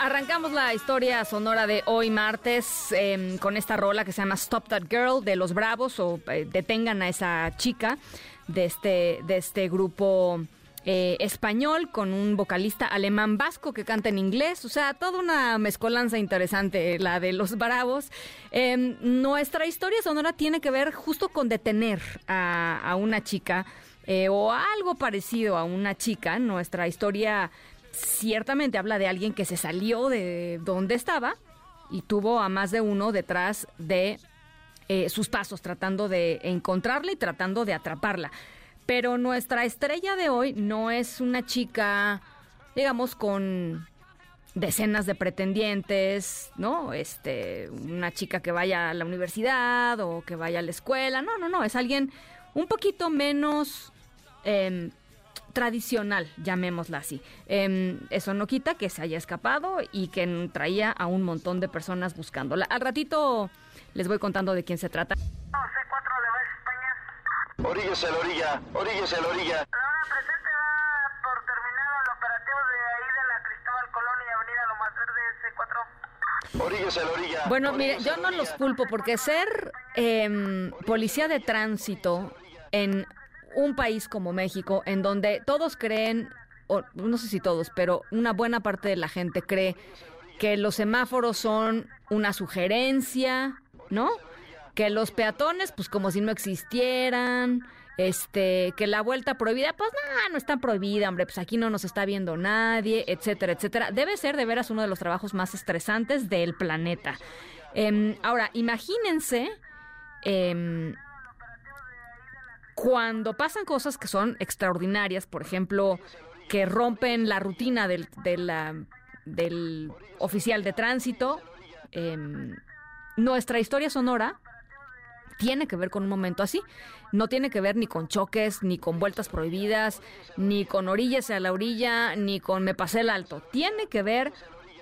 Arrancamos la historia sonora de hoy martes em, con esta rola que se llama Stop That Girl de Los Bravos o eh, Detengan a esa chica de este, de este grupo eh, español con un vocalista alemán vasco que canta en inglés. O sea, toda una mezcolanza interesante la de Los Bravos. Em, nuestra historia sonora tiene que ver justo con detener a, a una chica eh, o algo parecido a una chica. Nuestra historia ciertamente habla de alguien que se salió de donde estaba y tuvo a más de uno detrás de eh, sus pasos, tratando de encontrarla y tratando de atraparla. Pero nuestra estrella de hoy no es una chica, digamos, con decenas de pretendientes, ¿no? Este, una chica que vaya a la universidad o que vaya a la escuela. No, no, no, es alguien un poquito menos em, tradicional, llamémosla así. Em, eso no quita que se haya escapado y que traía a un montón de personas buscándola. Al ratito les voy contando de quién se trata. C4 de Base España. Oríllese a la orilla, a la orilla. La hora presente va por terminado el operativo de ahí de la Cristóbal Colón y Avenida Lomas Verdes C4. Oríllese a la orilla. Bueno, mire, yo no los culpo porque ser em, policía de tránsito en un país como México, en donde todos creen, o no sé si todos, pero una buena parte de la gente cree que los semáforos son una sugerencia, ¿no? Que los peatones, pues como si no existieran, este, que la vuelta prohibida, pues no, no está prohibida, hombre, pues aquí no nos está viendo nadie, etcétera, etcétera. Debe ser de veras uno de los trabajos más estresantes del planeta. Em, ahora, imagínense em, cuando pasan cosas que son extraordinarias, por ejemplo, que rompen la rutina del, de la- del oficial de tránsito, em, nuestra historia sonora tiene que ver con un momento así. No tiene que ver ni con choques, ni con vueltas prohibidas, ni con orillas a la orilla, ni con me pasé el alto. Tiene que ver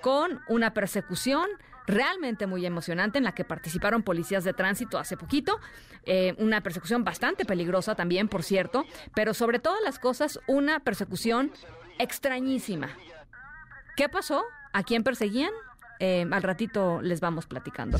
con una persecución realmente muy emocionante en la que participaron policías de tránsito hace poquito. Eh, una persecución bastante peligrosa también, por cierto, pero sobre todas las cosas, una persecución extrañísima. ¿Qué pasó? ¿A quién perseguían? Eh, al ratito les vamos platicando.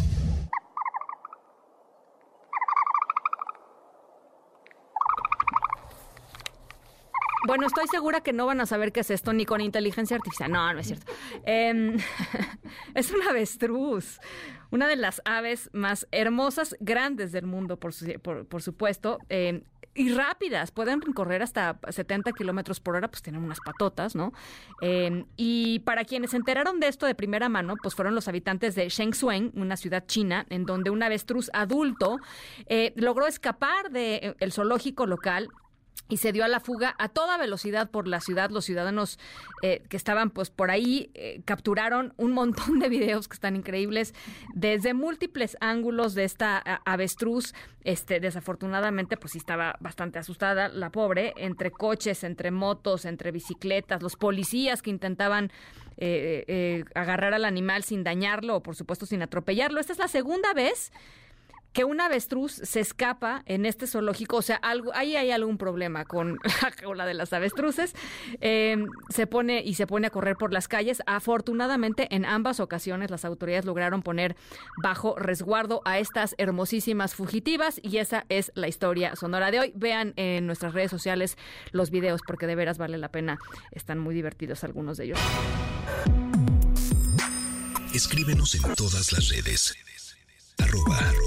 Bueno, estoy segura que no van a saber qué es esto ni con inteligencia artificial. No, no es cierto. Em, es un avestruz, una de las aves más hermosas, grandes del mundo, por, su- por- por supuesto. em, y rápidas, pueden correr hasta 70 kilómetros por hora, pues tienen unas patotas, ¿no? Em, y para quienes se enteraron de esto de primera mano, pues fueron los habitantes de Shenzhen, una ciudad china, en donde un avestruz adulto eh, logró escapar del zoológico local y se dio a la fuga a toda velocidad por la ciudad. Los ciudadanos eh, que estaban pues por ahí eh, capturaron un montón de videos que están increíbles desde múltiples ángulos de esta avestruz. Este, desafortunadamente, pues sí estaba bastante asustada la pobre, entre coches, entre motos, entre bicicletas, los policías que intentaban eh, eh, agarrar al animal sin dañarlo o por supuesto sin atropellarlo. Esta es la segunda vez que un avestruz se escapa en este zoológico, o sea, algo, ahí hay algún problema con la jaula de las avestruces, eh, se pone y se pone a correr por las calles. Afortunadamente, en ambas ocasiones las autoridades lograron poner bajo resguardo a estas hermosísimas fugitivas y esa es la historia sonora de hoy. Vean en nuestras redes sociales los videos porque de veras vale la pena, están muy divertidos algunos de ellos. Escríbenos en todas las redes. Arroba, arroba